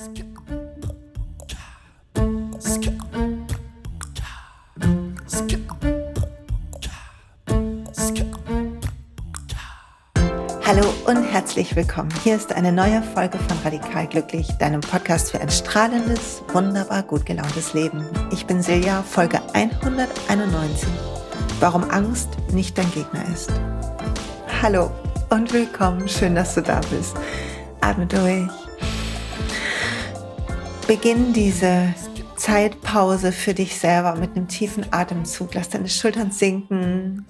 Hallo und herzlich willkommen. Hier ist eine neue Folge von Radikal Glücklich, deinem Podcast für ein strahlendes, wunderbar gut gelauntes Leben. Ich bin Silja, Folge 191. Warum Angst nicht dein Gegner ist. Hallo und willkommen. Schön, dass du da bist. Atme durch. Beginn diese Zeitpause für dich selber mit einem tiefen Atemzug. Lass deine Schultern sinken,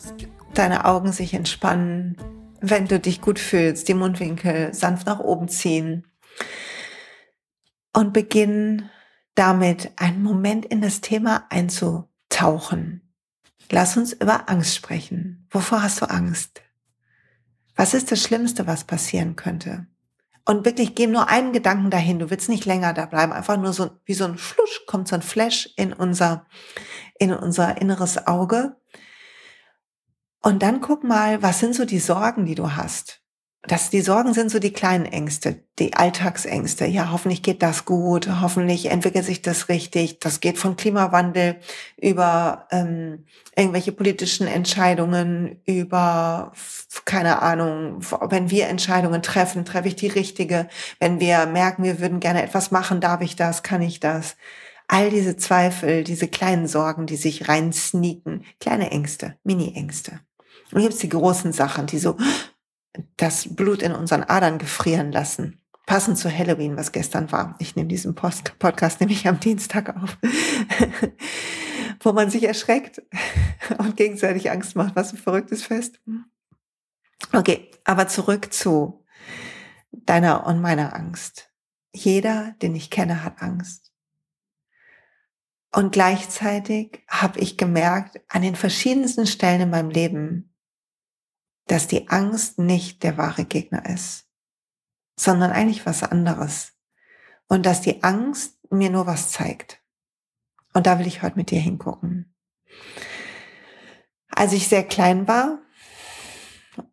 deine Augen sich entspannen wenn du dich gut fühlst, die Mundwinkel sanft nach oben ziehen und beginn damit einen Moment in das Thema einzutauchen. Lass uns über Angst sprechen. Wovor hast du Angst? Was ist das Schlimmste, was passieren könnte? Und wirklich geh nur einen Gedanken dahin. Du willst nicht länger da bleiben. Einfach nur so wie so ein Flusch kommt so ein Flash in unser, in unser inneres Auge. Und dann guck mal, was sind so die Sorgen, die du hast? Das, die Sorgen sind so die kleinen Ängste, die Alltagsängste. Ja, hoffentlich geht das gut, hoffentlich entwickelt sich das richtig. Das geht von Klimawandel über ähm, irgendwelche politischen Entscheidungen, über, keine Ahnung, wenn wir Entscheidungen treffen, treffe ich die richtige. Wenn wir merken, wir würden gerne etwas machen, darf ich das, kann ich das? All diese Zweifel, diese kleinen Sorgen, die sich rein sneaken, kleine Ängste, Mini-Ängste. Und hier gibt's die großen Sachen, die so das Blut in unseren Adern gefrieren lassen. Passend zu Halloween, was gestern war. Ich nehme diesen Post Podcast nämlich am Dienstag auf, wo man sich erschreckt und gegenseitig Angst macht. Was ein verrücktes Fest. Okay, aber zurück zu deiner und meiner Angst. Jeder, den ich kenne, hat Angst. Und gleichzeitig habe ich gemerkt, an den verschiedensten Stellen in meinem Leben, dass die Angst nicht der wahre Gegner ist, sondern eigentlich was anderes. Und dass die Angst mir nur was zeigt. Und da will ich heute mit dir hingucken. Als ich sehr klein war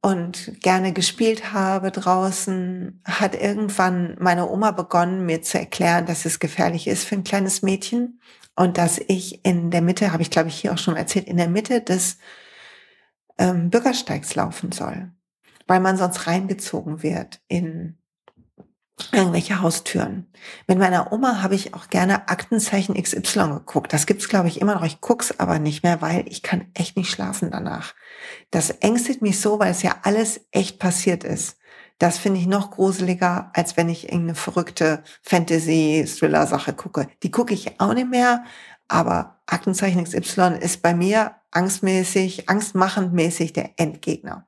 und gerne gespielt habe draußen, hat irgendwann meine Oma begonnen, mir zu erklären, dass es gefährlich ist für ein kleines Mädchen und dass ich in der Mitte, habe ich glaube ich hier auch schon erzählt, in der Mitte des ähm, Bürgersteigs laufen soll, weil man sonst reingezogen wird in irgendwelche Haustüren. Mit meiner Oma habe ich auch gerne Aktenzeichen XY geguckt. Das gibt's glaube ich immer noch. Ich guck's aber nicht mehr, weil ich kann echt nicht schlafen danach. Das ängstet mich so, weil es ja alles echt passiert ist. Das finde ich noch gruseliger, als wenn ich irgendeine verrückte Fantasy-Thriller-Sache gucke. Die gucke ich auch nicht mehr, aber Aktenzeichen XY ist bei mir angstmäßig, angstmachendmäßig der Endgegner.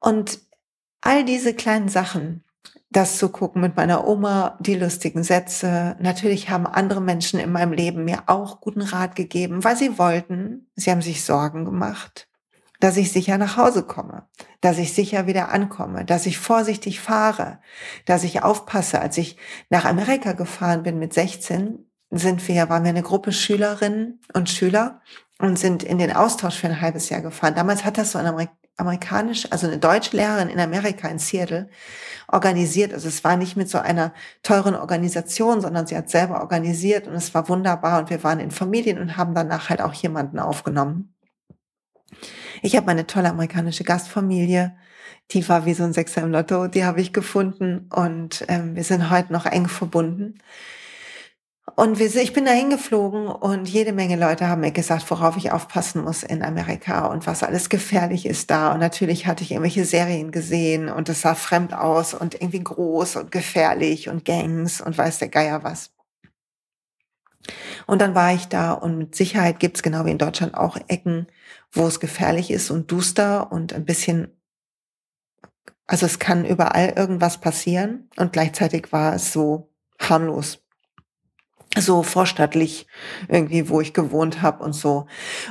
Und all diese kleinen Sachen, das zu gucken mit meiner Oma, die lustigen Sätze. Natürlich haben andere Menschen in meinem Leben mir auch guten Rat gegeben, weil sie wollten. Sie haben sich Sorgen gemacht, dass ich sicher nach Hause komme, dass ich sicher wieder ankomme, dass ich vorsichtig fahre, dass ich aufpasse. Als ich nach Amerika gefahren bin mit 16, sind wir, waren wir eine Gruppe Schülerinnen und Schüler und sind in den Austausch für ein halbes Jahr gefahren. Damals hat das so eine Amerik amerikanisch, also eine deutsche Lehrerin in Amerika, in Seattle, organisiert. Also es war nicht mit so einer teuren Organisation, sondern sie hat selber organisiert und es war wunderbar und wir waren in Familien und haben danach halt auch jemanden aufgenommen. Ich habe meine tolle amerikanische Gastfamilie, die war wie so ein Sechser im Lotto, die habe ich gefunden und ähm, wir sind heute noch eng verbunden. Und wir, ich bin da hingeflogen und jede Menge Leute haben mir gesagt, worauf ich aufpassen muss in Amerika und was alles gefährlich ist da. Und natürlich hatte ich irgendwelche Serien gesehen und es sah fremd aus und irgendwie groß und gefährlich und Gangs und weiß der Geier was. Und dann war ich da und mit Sicherheit gibt's genau wie in Deutschland auch Ecken, wo es gefährlich ist und duster und ein bisschen, also es kann überall irgendwas passieren und gleichzeitig war es so harmlos so vorstattlich irgendwie, wo ich gewohnt habe und so.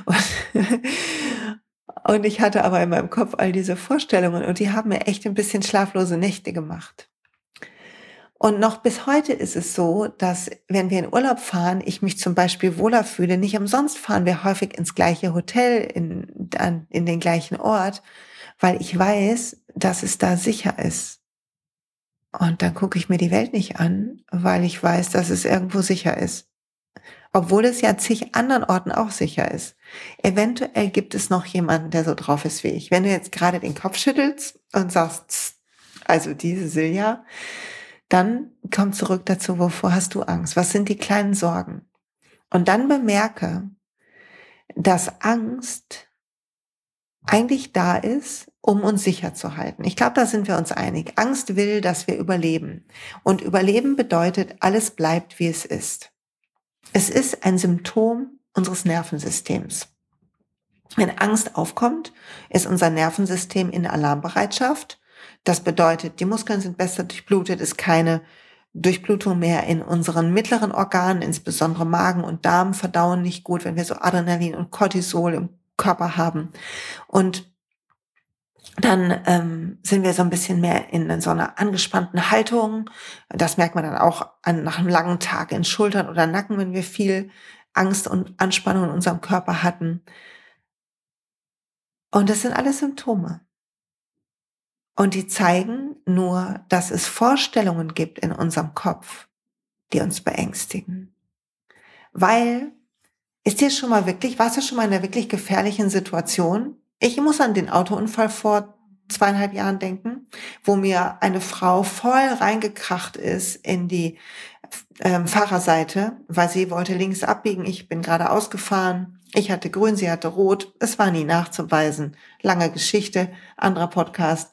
Und, und ich hatte aber in meinem Kopf all diese Vorstellungen und die haben mir echt ein bisschen schlaflose Nächte gemacht. Und noch bis heute ist es so, dass wenn wir in Urlaub fahren, ich mich zum Beispiel wohler fühle. Nicht umsonst fahren wir häufig ins gleiche Hotel, in, in den gleichen Ort, weil ich weiß, dass es da sicher ist. Und dann gucke ich mir die Welt nicht an, weil ich weiß, dass es irgendwo sicher ist. Obwohl es ja zig anderen Orten auch sicher ist. Eventuell gibt es noch jemanden, der so drauf ist wie ich. Wenn du jetzt gerade den Kopf schüttelst und sagst, also diese Silja, dann komm zurück dazu, wovor hast du Angst? Was sind die kleinen Sorgen? Und dann bemerke, dass Angst eigentlich da ist, um uns sicher zu halten. Ich glaube, da sind wir uns einig. Angst will, dass wir überleben. Und überleben bedeutet, alles bleibt, wie es ist. Es ist ein Symptom unseres Nervensystems. Wenn Angst aufkommt, ist unser Nervensystem in Alarmbereitschaft. Das bedeutet, die Muskeln sind besser durchblutet, ist keine Durchblutung mehr in unseren mittleren Organen, insbesondere Magen und Darm verdauen nicht gut, wenn wir so Adrenalin und Cortisol im Körper haben. Und dann ähm, sind wir so ein bisschen mehr in so einer angespannten Haltung. Das merkt man dann auch an, nach einem langen Tag in Schultern oder Nacken, wenn wir viel Angst und Anspannung in unserem Körper hatten. Und das sind alles Symptome. Und die zeigen nur, dass es Vorstellungen gibt in unserem Kopf, die uns beängstigen. Weil, ist dir schon mal wirklich, warst du schon mal in einer wirklich gefährlichen Situation? Ich muss an den Autounfall vor zweieinhalb Jahren denken, wo mir eine Frau voll reingekracht ist in die ähm, Fahrerseite, weil sie wollte links abbiegen. Ich bin gerade ausgefahren. Ich hatte grün, sie hatte rot. Es war nie nachzuweisen. Lange Geschichte, anderer Podcast.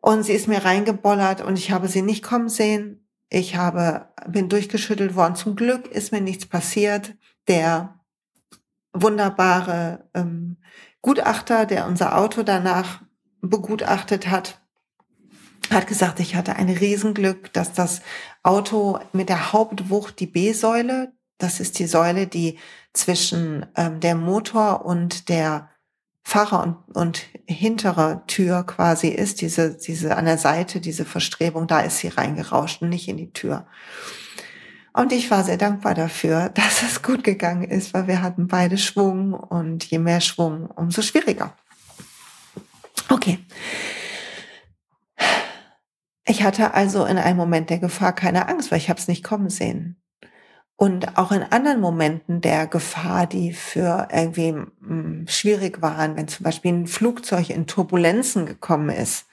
Und sie ist mir reingebollert und ich habe sie nicht kommen sehen. Ich habe, bin durchgeschüttelt worden. Zum Glück ist mir nichts passiert. Der wunderbare ähm, Gutachter, der unser Auto danach begutachtet hat, hat gesagt, ich hatte ein Riesenglück, dass das Auto mit der Hauptwucht die B-Säule, das ist die Säule, die zwischen ähm, der Motor und der Fahrer und, und hintere Tür quasi ist, diese, diese an der Seite, diese Verstrebung, da ist sie reingerauscht und nicht in die Tür. Und ich war sehr dankbar dafür, dass es gut gegangen ist, weil wir hatten beide Schwung und je mehr Schwung, umso schwieriger. Okay. Ich hatte also in einem Moment der Gefahr keine Angst, weil ich habe es nicht kommen sehen. Und auch in anderen Momenten der Gefahr, die für irgendwie hm, schwierig waren, wenn zum Beispiel ein Flugzeug in Turbulenzen gekommen ist,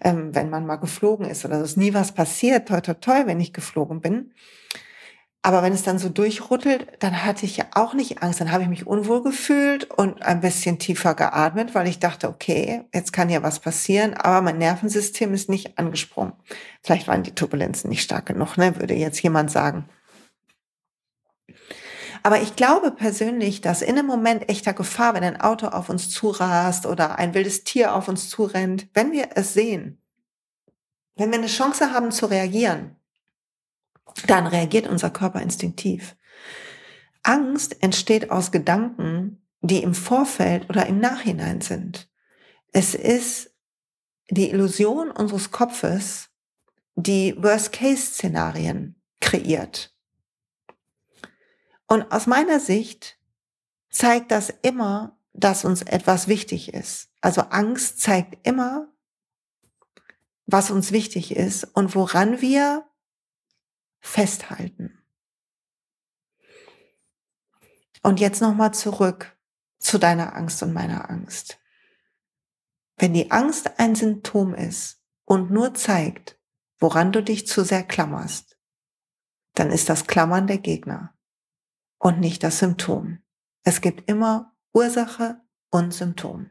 ähm, wenn man mal geflogen ist oder so, ist nie was passiert, toi toi toi, wenn ich geflogen bin. Aber wenn es dann so durchrüttelt, dann hatte ich ja auch nicht Angst. Dann habe ich mich unwohl gefühlt und ein bisschen tiefer geatmet, weil ich dachte, okay, jetzt kann ja was passieren, aber mein Nervensystem ist nicht angesprungen. Vielleicht waren die Turbulenzen nicht stark genug, ne, würde jetzt jemand sagen. Aber ich glaube persönlich, dass in einem Moment echter Gefahr, wenn ein Auto auf uns zurast oder ein wildes Tier auf uns zurennt, wenn wir es sehen, wenn wir eine Chance haben zu reagieren, dann reagiert unser Körper instinktiv. Angst entsteht aus Gedanken, die im Vorfeld oder im Nachhinein sind. Es ist die Illusion unseres Kopfes, die Worst-Case-Szenarien kreiert. Und aus meiner Sicht zeigt das immer, dass uns etwas wichtig ist. Also Angst zeigt immer, was uns wichtig ist und woran wir festhalten. Und jetzt nochmal zurück zu deiner Angst und meiner Angst. Wenn die Angst ein Symptom ist und nur zeigt, woran du dich zu sehr klammerst, dann ist das Klammern der Gegner und nicht das Symptom. Es gibt immer Ursache und Symptom.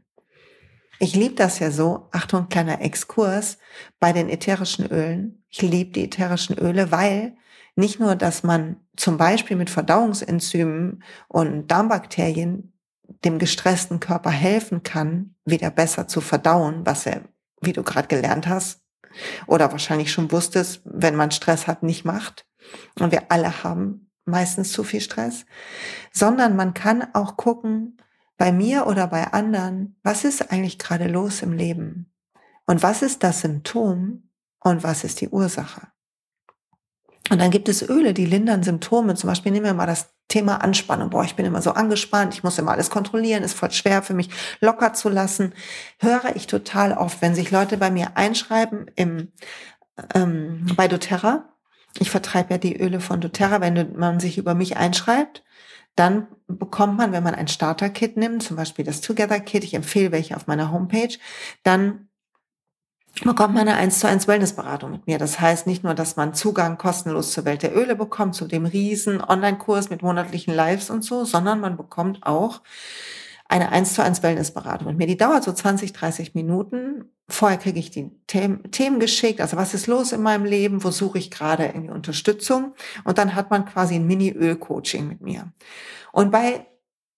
Ich liebe das ja so, Achtung, kleiner Exkurs, bei den ätherischen Ölen. Ich liebe die ätherischen Öle, weil nicht nur, dass man zum Beispiel mit Verdauungsenzymen und Darmbakterien dem gestressten Körper helfen kann, wieder besser zu verdauen, was er, wie du gerade gelernt hast, oder wahrscheinlich schon wusstest, wenn man Stress hat, nicht macht. Und wir alle haben meistens zu viel Stress, sondern man kann auch gucken, bei mir oder bei anderen, was ist eigentlich gerade los im Leben? Und was ist das Symptom und was ist die Ursache? Und dann gibt es Öle, die lindern Symptome. Zum Beispiel nehmen wir mal das Thema Anspannung. Boah, ich bin immer so angespannt, ich muss immer alles kontrollieren, ist voll schwer für mich locker zu lassen. Höre ich total oft, wenn sich Leute bei mir einschreiben im ähm, bei doTERRA. Ich vertreibe ja die Öle von doTERRA. Wenn man sich über mich einschreibt, dann bekommt man, wenn man ein Starter-Kit nimmt, zum Beispiel das Together-Kit, ich empfehle welche auf meiner Homepage, dann bekommt man eine 1 zu 1 Wellnessberatung mit mir. Das heißt nicht nur, dass man Zugang kostenlos zur Welt der Öle bekommt, zu dem riesen Online-Kurs mit monatlichen Lives und so, sondern man bekommt auch eine 1 zu 1 Wellnessberatung mit mir. Die dauert so 20, 30 Minuten. Vorher kriege ich die Themen, geschickt. Also was ist los in meinem Leben? Wo suche ich gerade irgendwie Unterstützung? Und dann hat man quasi ein Mini-Öl-Coaching mit mir. Und bei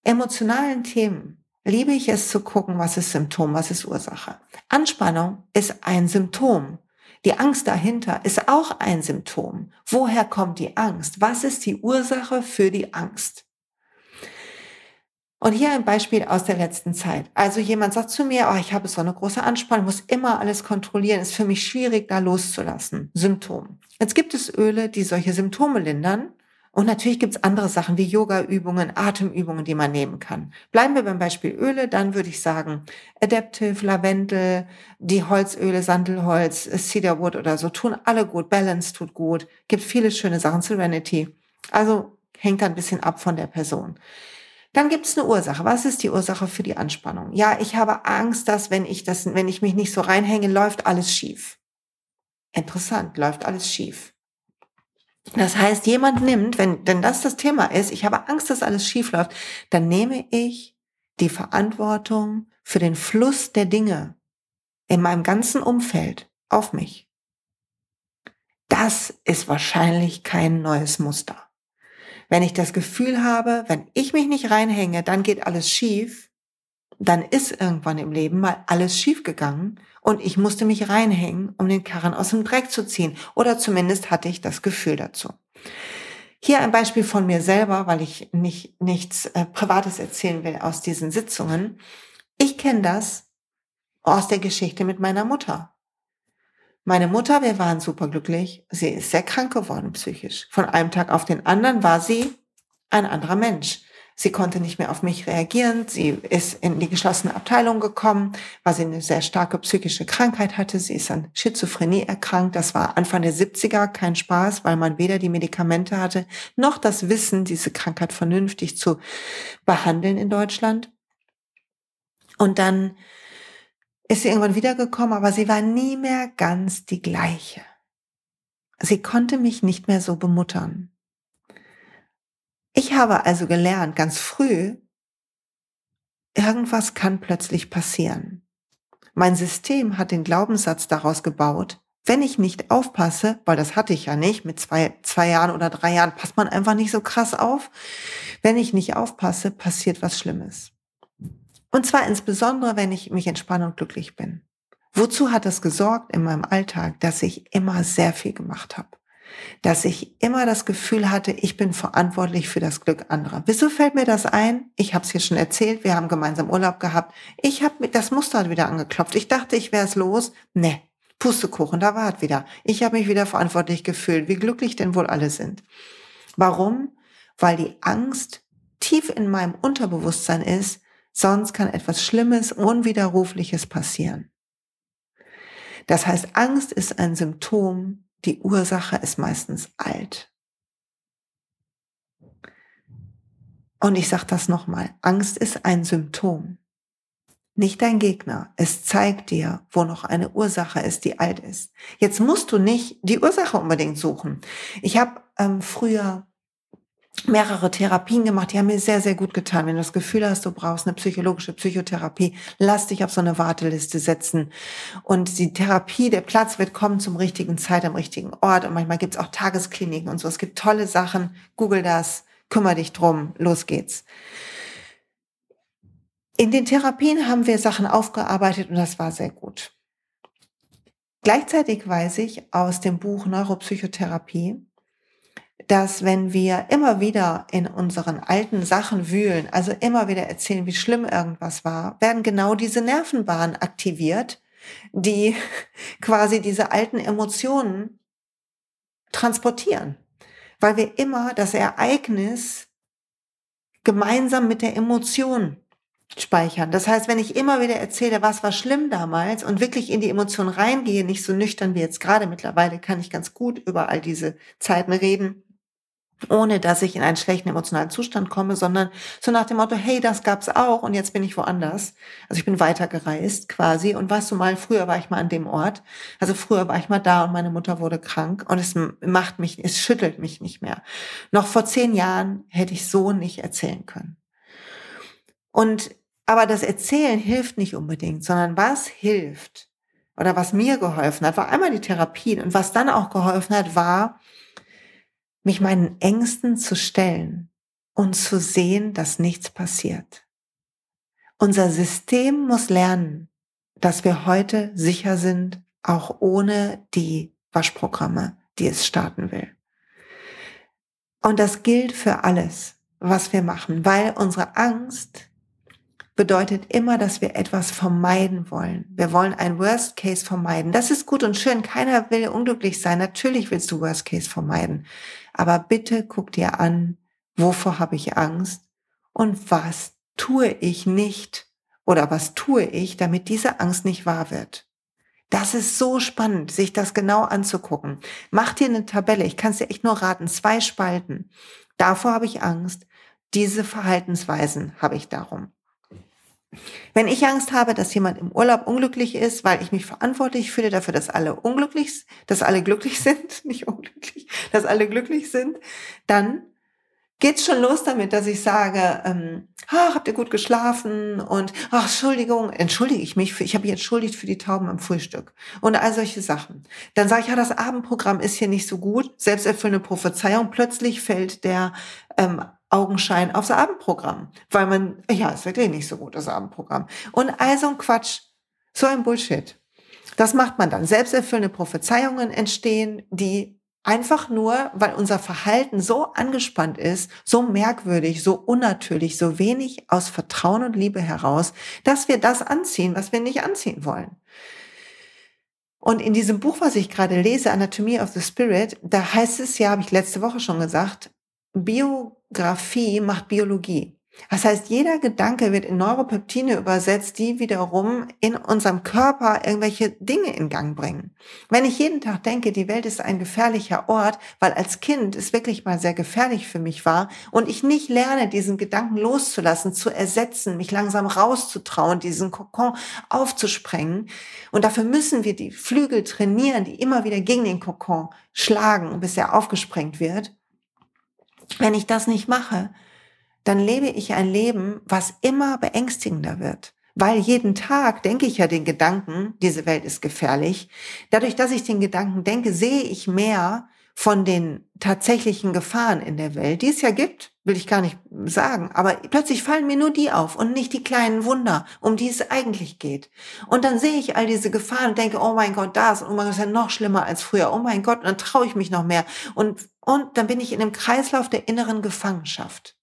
emotionalen Themen liebe ich es zu gucken, was ist Symptom, was ist Ursache. Anspannung ist ein Symptom. Die Angst dahinter ist auch ein Symptom. Woher kommt die Angst? Was ist die Ursache für die Angst? Und hier ein Beispiel aus der letzten Zeit. Also jemand sagt zu mir, oh, ich habe so eine große Anspannung, muss immer alles kontrollieren, ist für mich schwierig, da loszulassen. Symptom. Jetzt gibt es Öle, die solche Symptome lindern. Und natürlich gibt es andere Sachen wie Yoga-Übungen, Atemübungen, die man nehmen kann. Bleiben wir beim Beispiel Öle, dann würde ich sagen Adaptive, Lavendel, die Holzöle, Sandelholz, Cedarwood oder so, tun alle gut. Balance tut gut. Gibt viele schöne Sachen, Serenity. Also hängt ein bisschen ab von der Person. Dann gibt es eine Ursache. Was ist die Ursache für die Anspannung? Ja, ich habe Angst, dass wenn ich das, wenn ich mich nicht so reinhänge, läuft alles schief. Interessant, läuft alles schief. Das heißt, jemand nimmt, wenn denn das das Thema ist, ich habe Angst, dass alles schief läuft, dann nehme ich die Verantwortung für den Fluss der Dinge in meinem ganzen Umfeld auf mich. Das ist wahrscheinlich kein neues Muster. Wenn ich das Gefühl habe, wenn ich mich nicht reinhänge, dann geht alles schief, dann ist irgendwann im Leben mal alles schief gegangen und ich musste mich reinhängen, um den Karren aus dem Dreck zu ziehen. Oder zumindest hatte ich das Gefühl dazu. Hier ein Beispiel von mir selber, weil ich nicht, nichts äh, Privates erzählen will aus diesen Sitzungen. Ich kenne das aus der Geschichte mit meiner Mutter. Meine Mutter, wir waren superglücklich. Sie ist sehr krank geworden psychisch. Von einem Tag auf den anderen war sie ein anderer Mensch. Sie konnte nicht mehr auf mich reagieren. Sie ist in die geschlossene Abteilung gekommen, weil sie eine sehr starke psychische Krankheit hatte. Sie ist an Schizophrenie erkrankt. Das war Anfang der 70er kein Spaß, weil man weder die Medikamente hatte, noch das Wissen, diese Krankheit vernünftig zu behandeln in Deutschland. Und dann ist sie irgendwann wiedergekommen, aber sie war nie mehr ganz die gleiche. Sie konnte mich nicht mehr so bemuttern. Ich habe also gelernt, ganz früh, irgendwas kann plötzlich passieren. Mein System hat den Glaubenssatz daraus gebaut, wenn ich nicht aufpasse, weil das hatte ich ja nicht, mit zwei, zwei Jahren oder drei Jahren passt man einfach nicht so krass auf. Wenn ich nicht aufpasse, passiert was Schlimmes. Und zwar insbesondere, wenn ich mich entspanne und glücklich bin. Wozu hat das gesorgt in meinem Alltag, dass ich immer sehr viel gemacht habe? Dass ich immer das Gefühl hatte, ich bin verantwortlich für das Glück anderer. Wieso fällt mir das ein? Ich habe es hier schon erzählt, wir haben gemeinsam Urlaub gehabt. Ich habe das Muster wieder angeklopft. Ich dachte, ich wäre es los. Ne, Pustekuchen, da war es wieder. Ich habe mich wieder verantwortlich gefühlt, wie glücklich denn wohl alle sind. Warum? Weil die Angst tief in meinem Unterbewusstsein ist, sonst kann etwas Schlimmes, Unwiderrufliches passieren. Das heißt, Angst ist ein Symptom die Ursache ist meistens alt. Und ich sage das nochmal, Angst ist ein Symptom, nicht dein Gegner. Es zeigt dir, wo noch eine Ursache ist, die alt ist. Jetzt musst du nicht die Ursache unbedingt suchen. Ich habe ähm, früher mehrere Therapien gemacht, die haben mir sehr, sehr gut getan. Wenn du das Gefühl hast, du brauchst eine psychologische Psychotherapie, lass dich auf so eine Warteliste setzen. Und die Therapie, der Platz wird kommen zum richtigen Zeit, am richtigen Ort. Und manchmal gibt's auch Tageskliniken und so. Es gibt tolle Sachen. Google das, kümmere dich drum, los geht's. In den Therapien haben wir Sachen aufgearbeitet und das war sehr gut. Gleichzeitig weiß ich aus dem Buch Neuropsychotherapie, dass wenn wir immer wieder in unseren alten Sachen wühlen, also immer wieder erzählen, wie schlimm irgendwas war, werden genau diese Nervenbahnen aktiviert, die quasi diese alten Emotionen transportieren. Weil wir immer das Ereignis gemeinsam mit der Emotion speichern. Das heißt, wenn ich immer wieder erzähle, was war schlimm damals und wirklich in die Emotionen reingehe, nicht so nüchtern wie jetzt gerade mittlerweile, kann ich ganz gut über all diese Zeiten reden, ohne dass ich in einen schlechten emotionalen Zustand komme, sondern so nach dem Motto, hey, das gab's auch und jetzt bin ich woanders. Also ich bin weitergereist quasi und weißt du mal, früher war ich mal an dem Ort. Also früher war ich mal da und meine Mutter wurde krank und es macht mich, es schüttelt mich nicht mehr. Noch vor zehn Jahren hätte ich so nicht erzählen können. Und aber das Erzählen hilft nicht unbedingt, sondern was hilft oder was mir geholfen hat, war einmal die Therapie und was dann auch geholfen hat, war, mich meinen Ängsten zu stellen und zu sehen, dass nichts passiert. Unser System muss lernen, dass wir heute sicher sind, auch ohne die Waschprogramme, die es starten will. Und das gilt für alles, was wir machen, weil unsere Angst bedeutet immer, dass wir etwas vermeiden wollen. Wir wollen ein Worst Case vermeiden. Das ist gut und schön. Keiner will unglücklich sein. Natürlich willst du Worst Case vermeiden. Aber bitte guck dir an, wovor habe ich Angst und was tue ich nicht oder was tue ich, damit diese Angst nicht wahr wird. Das ist so spannend, sich das genau anzugucken. Mach dir eine Tabelle. Ich kann es dir echt nur raten. Zwei Spalten. Davor habe ich Angst. Diese Verhaltensweisen habe ich darum. Wenn ich Angst habe, dass jemand im Urlaub unglücklich ist, weil ich mich verantwortlich fühle dafür, dass alle unglücklich, dass alle glücklich sind, nicht unglücklich, dass alle glücklich sind, dann geht's schon los damit, dass ich sage, ähm, ah, habt ihr gut geschlafen und ach, Entschuldigung, entschuldige ich mich, für, ich habe mich entschuldigt für die Tauben am Frühstück und all solche Sachen. Dann sage ich, ja, das Abendprogramm ist hier nicht so gut, selbsterfüllende Prophezeiung, plötzlich fällt der ähm, Augenschein aufs Abendprogramm, weil man, ja, es wird eh nicht so gut, das Abendprogramm. Und all so ein Quatsch, so ein Bullshit. Das macht man dann. Selbsterfüllende Prophezeiungen entstehen, die einfach nur, weil unser Verhalten so angespannt ist, so merkwürdig, so unnatürlich, so wenig aus Vertrauen und Liebe heraus, dass wir das anziehen, was wir nicht anziehen wollen. Und in diesem Buch, was ich gerade lese, Anatomie of the Spirit, da heißt es ja, habe ich letzte Woche schon gesagt, Biografie macht Biologie. Das heißt, jeder Gedanke wird in Neuropeptine übersetzt, die wiederum in unserem Körper irgendwelche Dinge in Gang bringen. Wenn ich jeden Tag denke, die Welt ist ein gefährlicher Ort, weil als Kind es wirklich mal sehr gefährlich für mich war und ich nicht lerne, diesen Gedanken loszulassen, zu ersetzen, mich langsam rauszutrauen, diesen Kokon aufzusprengen. Und dafür müssen wir die Flügel trainieren, die immer wieder gegen den Kokon schlagen, bis er aufgesprengt wird. Wenn ich das nicht mache, dann lebe ich ein Leben, was immer beängstigender wird. Weil jeden Tag denke ich ja den Gedanken, diese Welt ist gefährlich. Dadurch, dass ich den Gedanken denke, sehe ich mehr von den tatsächlichen Gefahren in der Welt, die es ja gibt, will ich gar nicht sagen, aber plötzlich fallen mir nur die auf und nicht die kleinen Wunder, um die es eigentlich geht. Und dann sehe ich all diese Gefahren und denke, oh mein Gott, das, oh mein Gott, ist ja noch schlimmer als früher, oh mein Gott, dann traue ich mich noch mehr. Und, und dann bin ich in einem Kreislauf der inneren Gefangenschaft.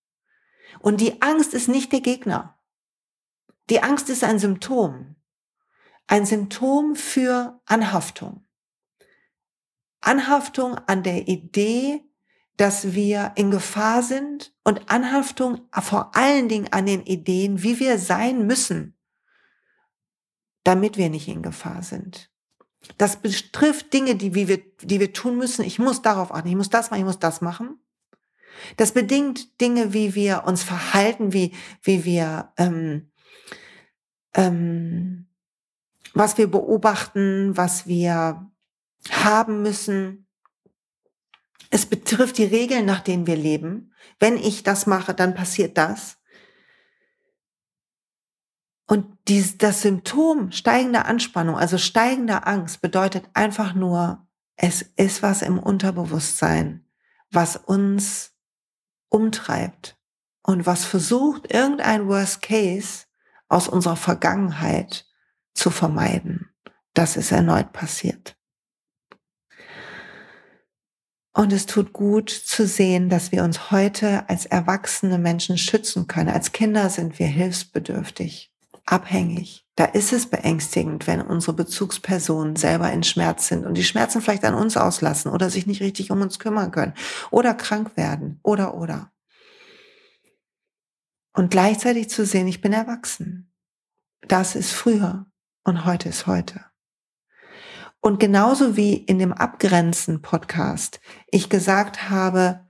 Und die Angst ist nicht der Gegner. Die Angst ist ein Symptom. Ein Symptom für Anhaftung. Anhaftung an der Idee, dass wir in Gefahr sind und Anhaftung vor allen Dingen an den Ideen, wie wir sein müssen, damit wir nicht in Gefahr sind. Das betrifft Dinge, die, wie wir, die wir tun müssen. Ich muss darauf achten, ich muss das machen, ich muss das machen. Das bedingt Dinge, wie wir uns verhalten, wie, wie wir, ähm, ähm, was wir beobachten, was wir haben müssen. Es betrifft die Regeln, nach denen wir leben. Wenn ich das mache, dann passiert das. Und dies, das Symptom steigender Anspannung, also steigender Angst, bedeutet einfach nur, es ist was im Unterbewusstsein, was uns umtreibt und was versucht, irgendein Worst Case aus unserer Vergangenheit zu vermeiden, dass es erneut passiert. Und es tut gut zu sehen, dass wir uns heute als erwachsene Menschen schützen können. Als Kinder sind wir hilfsbedürftig, abhängig. Da ist es beängstigend, wenn unsere Bezugspersonen selber in Schmerz sind und die Schmerzen vielleicht an uns auslassen oder sich nicht richtig um uns kümmern können oder krank werden oder oder. Und gleichzeitig zu sehen, ich bin erwachsen. Das ist früher und heute ist heute. Und genauso wie in dem Abgrenzen-Podcast ich gesagt habe,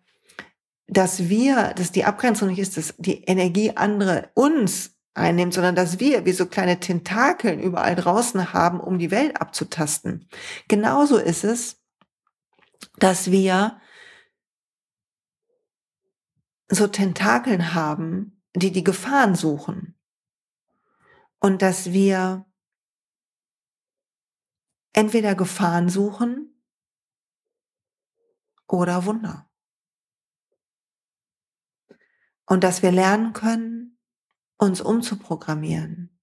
dass wir, dass die Abgrenzung nicht ist, dass die Energie andere uns einnimmt, sondern dass wir wie so kleine Tentakeln überall draußen haben, um die Welt abzutasten. Genauso ist es, dass wir so Tentakeln haben, die die Gefahren suchen. Und dass wir entweder Gefahren suchen oder Wunder. Und dass wir lernen können, uns umzuprogrammieren,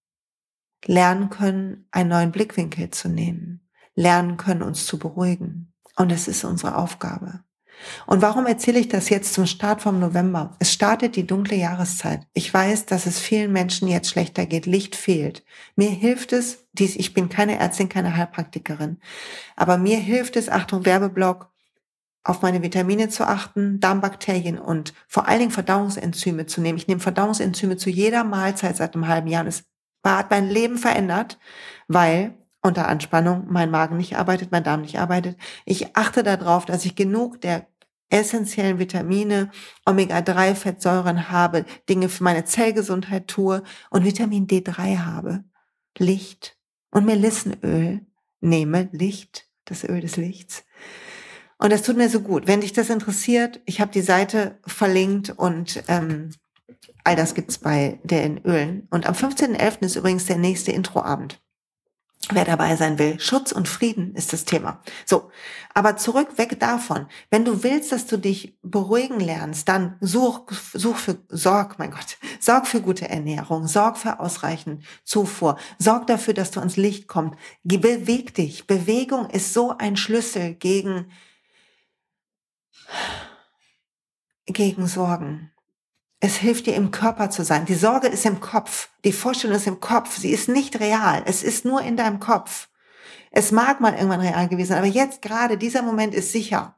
lernen können, einen neuen Blickwinkel zu nehmen, lernen können, uns zu beruhigen. Und es ist unsere Aufgabe. Und warum erzähle ich das jetzt zum Start vom November? Es startet die dunkle Jahreszeit. Ich weiß, dass es vielen Menschen jetzt schlechter geht. Licht fehlt. Mir hilft es, dies, ich bin keine Ärztin, keine Heilpraktikerin, aber mir hilft es, Achtung, Werbeblock, auf meine Vitamine zu achten, Darmbakterien und vor allen Dingen Verdauungsenzyme zu nehmen. Ich nehme Verdauungsenzyme zu jeder Mahlzeit seit einem halben Jahr es hat mein Leben verändert, weil unter Anspannung mein Magen nicht arbeitet, mein Darm nicht arbeitet. Ich achte darauf, dass ich genug der essentiellen Vitamine, Omega-3-Fettsäuren habe, Dinge für meine Zellgesundheit tue und Vitamin D3 habe, Licht und Melissenöl nehme, Licht, das Öl des Lichts. Und das tut mir so gut. Wenn dich das interessiert, ich habe die Seite verlinkt und ähm, all das gibt's bei der in Ölen. Und am 15.11. ist übrigens der nächste Introabend wer dabei sein will. Schutz und Frieden ist das Thema. So, aber zurück weg davon. Wenn du willst, dass du dich beruhigen lernst, dann such, such für, sorg, mein Gott, sorg für gute Ernährung, sorg für ausreichend Zufuhr, sorg dafür, dass du ans Licht kommst. Beweg dich. Bewegung ist so ein Schlüssel gegen, gegen Sorgen. Es hilft dir im Körper zu sein. Die Sorge ist im Kopf. Die Vorstellung ist im Kopf. Sie ist nicht real. Es ist nur in deinem Kopf. Es mag mal irgendwann real gewesen aber jetzt gerade dieser Moment ist sicher.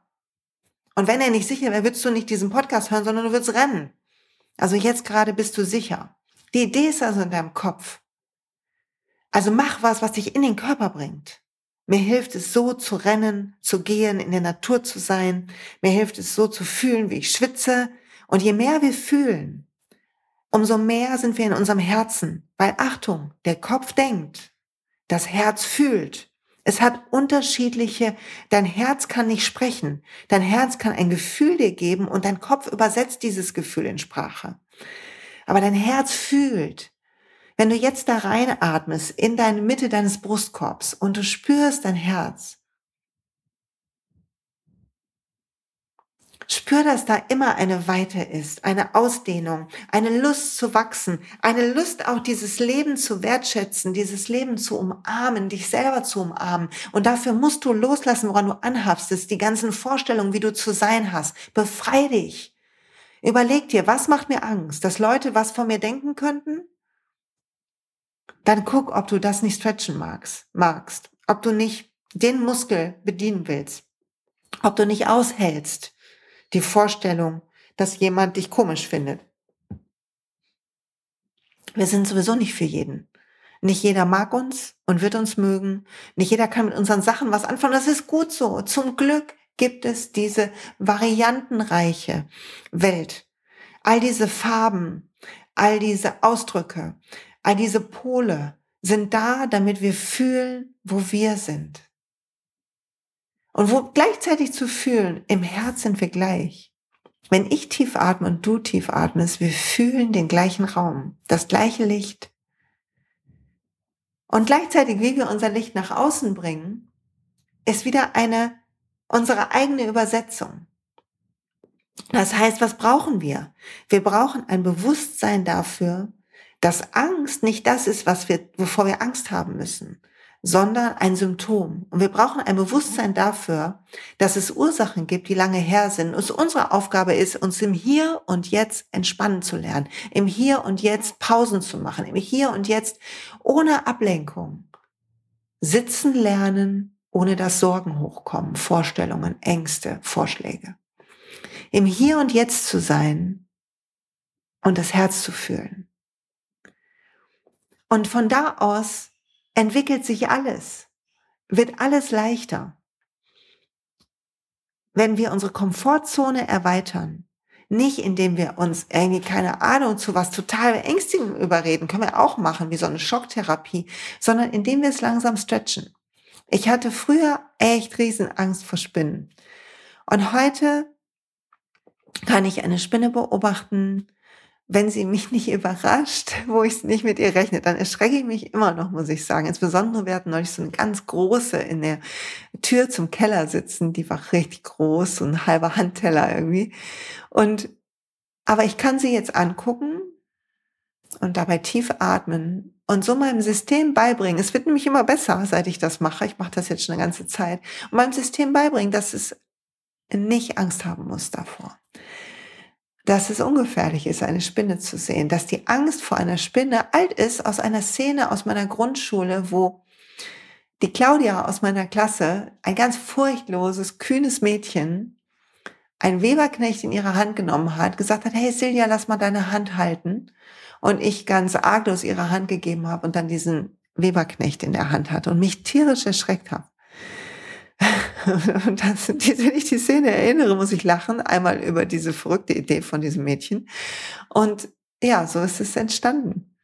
Und wenn er nicht sicher wäre, würdest du nicht diesen Podcast hören, sondern du würdest rennen. Also jetzt gerade bist du sicher. Die Idee ist also in deinem Kopf. Also mach was, was dich in den Körper bringt. Mir hilft es so zu rennen, zu gehen, in der Natur zu sein. Mir hilft es so zu fühlen, wie ich schwitze, und je mehr wir fühlen, umso mehr sind wir in unserem Herzen. Weil Achtung, der Kopf denkt, das Herz fühlt. Es hat unterschiedliche, dein Herz kann nicht sprechen. Dein Herz kann ein Gefühl dir geben und dein Kopf übersetzt dieses Gefühl in Sprache. Aber dein Herz fühlt. Wenn du jetzt da reinatmest in deine Mitte deines Brustkorbs und du spürst dein Herz, Spür, dass da immer eine Weite ist, eine Ausdehnung, eine Lust zu wachsen, eine Lust auch dieses Leben zu wertschätzen, dieses Leben zu umarmen, dich selber zu umarmen. Und dafür musst du loslassen, woran du anhaftest, die ganzen Vorstellungen, wie du zu sein hast. Befrei dich. Überleg dir, was macht mir Angst? Dass Leute was von mir denken könnten? Dann guck, ob du das nicht stretchen magst, magst. Ob du nicht den Muskel bedienen willst. Ob du nicht aushältst, die Vorstellung, dass jemand dich komisch findet. Wir sind sowieso nicht für jeden. Nicht jeder mag uns und wird uns mögen. Nicht jeder kann mit unseren Sachen was anfangen. Das ist gut so. Zum Glück gibt es diese variantenreiche Welt. All diese Farben, all diese Ausdrücke, all diese Pole sind da, damit wir fühlen, wo wir sind. Und wo gleichzeitig zu fühlen, im Herz sind wir gleich. Wenn ich tief atme und du tief atmest, wir fühlen den gleichen Raum, das gleiche Licht. Und gleichzeitig, wie wir unser Licht nach außen bringen, ist wieder eine, unsere eigene Übersetzung. Das heißt, was brauchen wir? Wir brauchen ein Bewusstsein dafür, dass Angst nicht das ist, was wir, wovor wir Angst haben müssen, sondern ein Symptom. Und wir brauchen ein Bewusstsein dafür, dass es Ursachen gibt, die lange her sind. Und unsere Aufgabe ist, uns im Hier und Jetzt entspannen zu lernen, im Hier und Jetzt Pausen zu machen, im Hier und Jetzt ohne Ablenkung sitzen lernen, ohne dass Sorgen hochkommen, Vorstellungen, Ängste, Vorschläge. Im Hier und Jetzt zu sein und das Herz zu fühlen. Und von da aus entwickelt sich alles, wird alles leichter. Wenn wir unsere Komfortzone erweitern, nicht indem wir uns irgendwie keine Ahnung zu was total Ängstigen überreden, können wir auch machen, wie so eine Schocktherapie, sondern indem wir es langsam stretchen. Ich hatte früher echt riesen Angst vor Spinnen. Und heute kann ich eine Spinne beobachten, wenn sie mich nicht überrascht, wo ich nicht mit ihr rechne, dann erschrecke ich mich immer noch, muss ich sagen. Insbesondere, wir hatten neulich so eine ganz große in der Tür zum Keller sitzen, die war richtig groß, so ein halber Handteller irgendwie. Und, aber ich kann sie jetzt angucken und dabei tief atmen und so meinem System beibringen. Es wird nämlich immer besser, seit ich das mache. Ich mache das jetzt schon eine ganze Zeit. Und meinem System beibringen, dass es nicht Angst haben muss davor dass es ungefährlich ist, eine Spinne zu sehen, dass die Angst vor einer Spinne alt ist aus einer Szene aus meiner Grundschule, wo die Claudia aus meiner Klasse, ein ganz furchtloses, kühnes Mädchen, ein Weberknecht in ihre Hand genommen hat, gesagt hat, hey Silja, lass mal deine Hand halten. Und ich ganz arglos ihre Hand gegeben habe und dann diesen Weberknecht in der Hand hatte und mich tierisch erschreckt habe. Und das, wenn ich die Szene erinnere, muss ich lachen. Einmal über diese verrückte Idee von diesem Mädchen. Und ja, so ist es entstanden.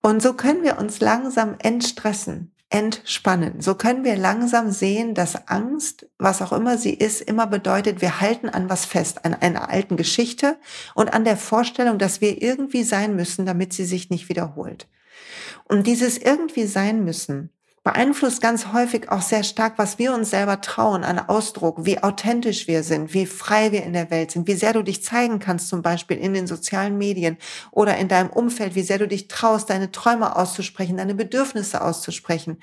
Und so können wir uns langsam entstressen, entspannen. So können wir langsam sehen, dass Angst, was auch immer sie ist, immer bedeutet, wir halten an was fest, an einer alten Geschichte und an der Vorstellung, dass wir irgendwie sein müssen, damit sie sich nicht wiederholt. Und dieses irgendwie sein müssen, beeinflusst ganz häufig auch sehr stark, was wir uns selber trauen an Ausdruck, wie authentisch wir sind, wie frei wir in der Welt sind, wie sehr du dich zeigen kannst, zum Beispiel in den sozialen Medien oder in deinem Umfeld, wie sehr du dich traust, deine Träume auszusprechen, deine Bedürfnisse auszusprechen.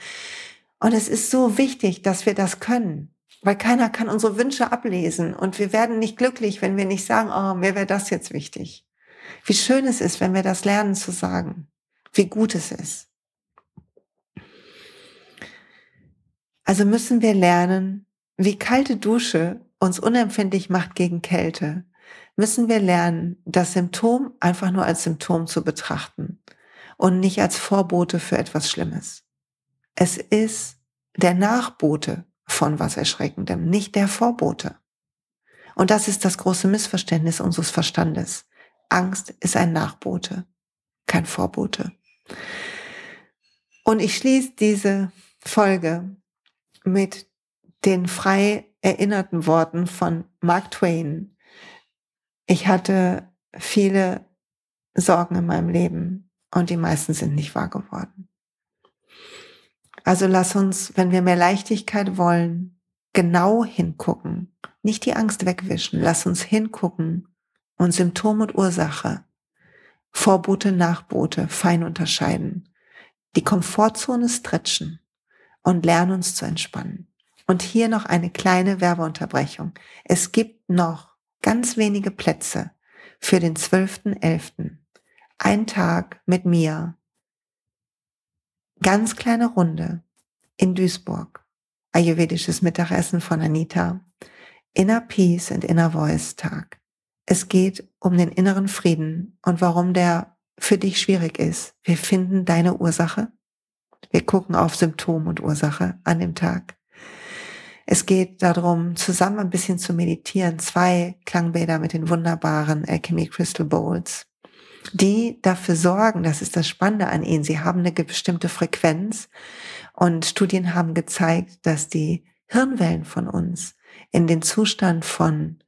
Und es ist so wichtig, dass wir das können, weil keiner kann unsere Wünsche ablesen und wir werden nicht glücklich, wenn wir nicht sagen, oh, mir wäre das jetzt wichtig. Wie schön es ist, wenn wir das lernen zu sagen, wie gut es ist. Also müssen wir lernen, wie kalte Dusche uns unempfindlich macht gegen Kälte, müssen wir lernen, das Symptom einfach nur als Symptom zu betrachten und nicht als Vorbote für etwas Schlimmes. Es ist der Nachbote von was Erschreckendem, nicht der Vorbote. Und das ist das große Missverständnis unseres Verstandes. Angst ist ein Nachbote, kein Vorbote. Und ich schließe diese Folge mit den frei erinnerten Worten von Mark Twain. Ich hatte viele Sorgen in meinem Leben und die meisten sind nicht wahr geworden. Also lass uns, wenn wir mehr Leichtigkeit wollen, genau hingucken, nicht die Angst wegwischen, lass uns hingucken und Symptom und Ursache, Vorbote, Nachbote fein unterscheiden, die Komfortzone stretchen und lernen uns zu entspannen. Und hier noch eine kleine Werbeunterbrechung. Es gibt noch ganz wenige Plätze für den 12.11. Ein Tag mit mir. Ganz kleine Runde in Duisburg. Ayurvedisches Mittagessen von Anita. Inner Peace and Inner Voice Tag. Es geht um den inneren Frieden und warum der für dich schwierig ist. Wir finden deine Ursache wir gucken auf Symptom und Ursache an dem Tag. Es geht darum, zusammen ein bisschen zu meditieren. Zwei Klangbäder mit den wunderbaren Alchemy Crystal Bowls, die dafür sorgen, das ist das Spannende an ihnen, sie haben eine bestimmte Frequenz und Studien haben gezeigt, dass die Hirnwellen von uns in den Zustand von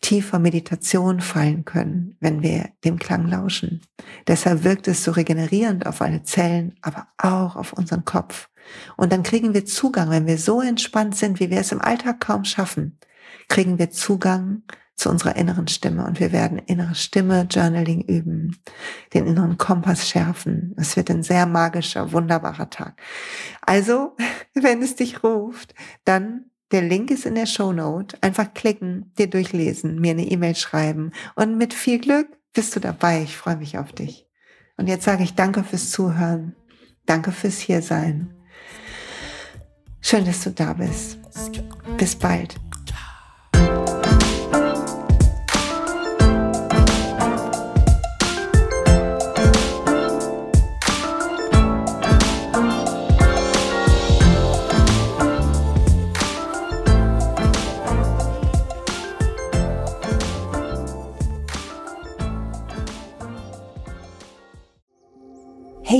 tiefer Meditation fallen können, wenn wir dem Klang lauschen. Deshalb wirkt es so regenerierend auf alle Zellen, aber auch auf unseren Kopf. Und dann kriegen wir Zugang, wenn wir so entspannt sind, wie wir es im Alltag kaum schaffen, kriegen wir Zugang zu unserer inneren Stimme und wir werden innere Stimme, Journaling üben, den inneren Kompass schärfen. Es wird ein sehr magischer, wunderbarer Tag. Also, wenn es dich ruft, dann der Link ist in der Show Note. Einfach klicken, dir durchlesen, mir eine E-Mail schreiben und mit viel Glück bist du dabei. Ich freue mich auf dich. Und jetzt sage ich danke fürs Zuhören. Danke fürs Hiersein. Schön, dass du da bist. Bis bald.